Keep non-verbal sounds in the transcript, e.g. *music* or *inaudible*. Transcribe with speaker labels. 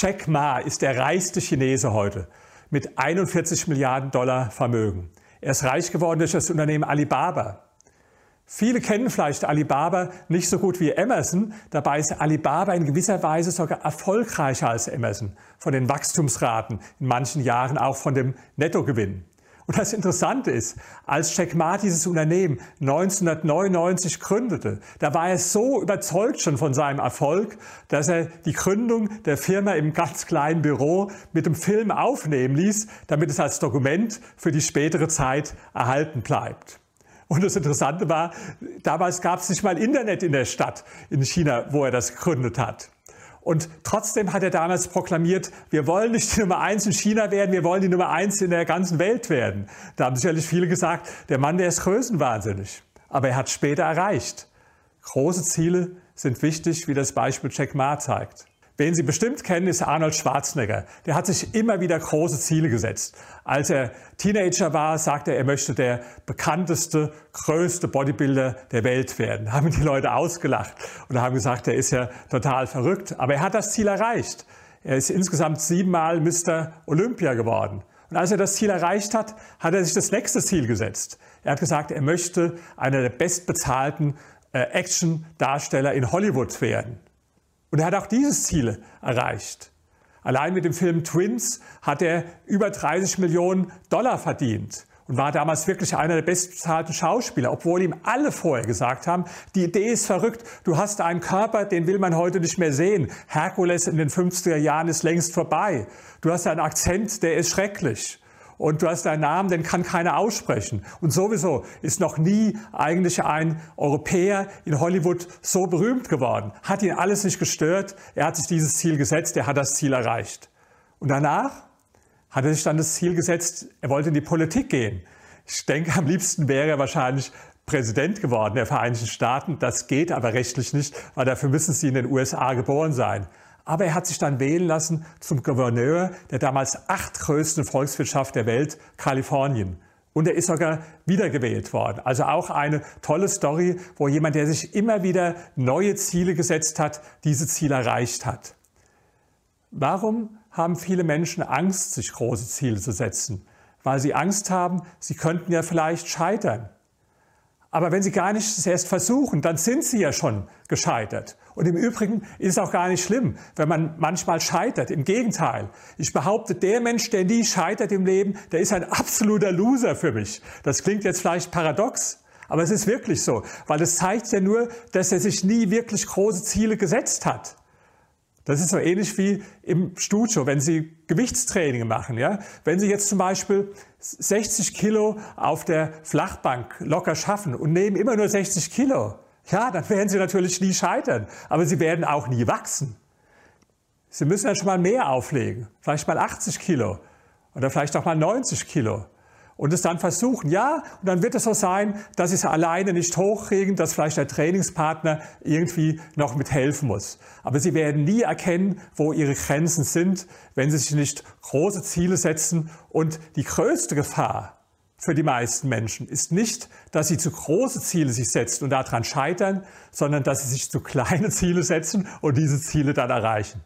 Speaker 1: Jack Ma ist der reichste Chinese heute mit 41 Milliarden Dollar Vermögen. Er ist reich geworden durch das Unternehmen Alibaba. Viele kennen vielleicht Alibaba nicht so gut wie Emerson. Dabei ist Alibaba in gewisser Weise sogar erfolgreicher als Emerson. Von den Wachstumsraten, in manchen Jahren auch von dem Nettogewinn. Und das Interessante ist, als Jack Ma dieses Unternehmen 1999 gründete, da war er so überzeugt schon von seinem Erfolg, dass er die Gründung der Firma im ganz kleinen Büro mit dem Film aufnehmen ließ, damit es als Dokument für die spätere Zeit erhalten bleibt. Und das Interessante war, damals gab es nicht mal Internet in der Stadt in China, wo er das gegründet hat. Und trotzdem hat er damals proklamiert, wir wollen nicht die Nummer eins in China werden, wir wollen die Nummer eins in der ganzen Welt werden. Da haben sicherlich viele gesagt, der Mann, der ist größenwahnsinnig. Aber er hat später erreicht. Große Ziele sind wichtig, wie das Beispiel Jack Ma zeigt. Wen Sie bestimmt kennen, ist Arnold Schwarzenegger. Der hat sich immer wieder große Ziele gesetzt. Als er Teenager war, sagte er, er möchte der bekannteste, größte Bodybuilder der Welt werden. Da *laughs* haben die Leute ausgelacht und haben gesagt, er ist ja total verrückt. Aber er hat das Ziel erreicht. Er ist insgesamt siebenmal Mr. Olympia geworden. Und als er das Ziel erreicht hat, hat er sich das nächste Ziel gesetzt. Er hat gesagt, er möchte einer der bestbezahlten äh, Action-Darsteller in Hollywood werden. Und er hat auch dieses Ziel erreicht. Allein mit dem Film Twins hat er über 30 Millionen Dollar verdient und war damals wirklich einer der bestbezahlten Schauspieler, obwohl ihm alle vorher gesagt haben, die Idee ist verrückt, du hast einen Körper, den will man heute nicht mehr sehen. Herkules in den 50er Jahren ist längst vorbei. Du hast einen Akzent, der ist schrecklich und du hast einen Namen, den kann keiner aussprechen. Und sowieso ist noch nie eigentlich ein Europäer in Hollywood so berühmt geworden. Hat ihn alles nicht gestört. Er hat sich dieses Ziel gesetzt, er hat das Ziel erreicht. Und danach hat er sich dann das Ziel gesetzt, er wollte in die Politik gehen. Ich denke, am liebsten wäre er wahrscheinlich Präsident geworden der Vereinigten Staaten. Das geht aber rechtlich nicht, weil dafür müssen sie in den USA geboren sein. Aber er hat sich dann wählen lassen zum Gouverneur der damals achtgrößten Volkswirtschaft der Welt, Kalifornien. Und er ist sogar wiedergewählt worden. Also auch eine tolle Story, wo jemand, der sich immer wieder neue Ziele gesetzt hat, diese Ziele erreicht hat. Warum haben viele Menschen Angst, sich große Ziele zu setzen? Weil sie Angst haben, sie könnten ja vielleicht scheitern. Aber wenn sie gar nicht erst versuchen, dann sind sie ja schon gescheitert. Und im Übrigen ist es auch gar nicht schlimm, wenn man manchmal scheitert. Im Gegenteil. Ich behaupte, der Mensch, der nie scheitert im Leben, der ist ein absoluter Loser für mich. Das klingt jetzt vielleicht paradox, aber es ist wirklich so. Weil es zeigt ja nur, dass er sich nie wirklich große Ziele gesetzt hat. Das ist so ähnlich wie im Studio, wenn Sie Gewichtstraining machen. Ja? Wenn Sie jetzt zum Beispiel 60 Kilo auf der Flachbank locker schaffen und nehmen immer nur 60 Kilo, ja, dann werden Sie natürlich nie scheitern, aber Sie werden auch nie wachsen. Sie müssen dann schon mal mehr auflegen, vielleicht mal 80 Kilo oder vielleicht auch mal 90 Kilo und es dann versuchen. Ja, und dann wird es so sein, dass sie es alleine nicht hochkriegen, dass vielleicht der Trainingspartner irgendwie noch mithelfen muss. Aber sie werden nie erkennen, wo ihre Grenzen sind, wenn sie sich nicht große Ziele setzen. Und die größte Gefahr für die meisten Menschen ist nicht, dass sie zu große Ziele sich setzen und daran scheitern, sondern dass sie sich zu kleine *laughs* Ziele setzen und diese Ziele dann erreichen.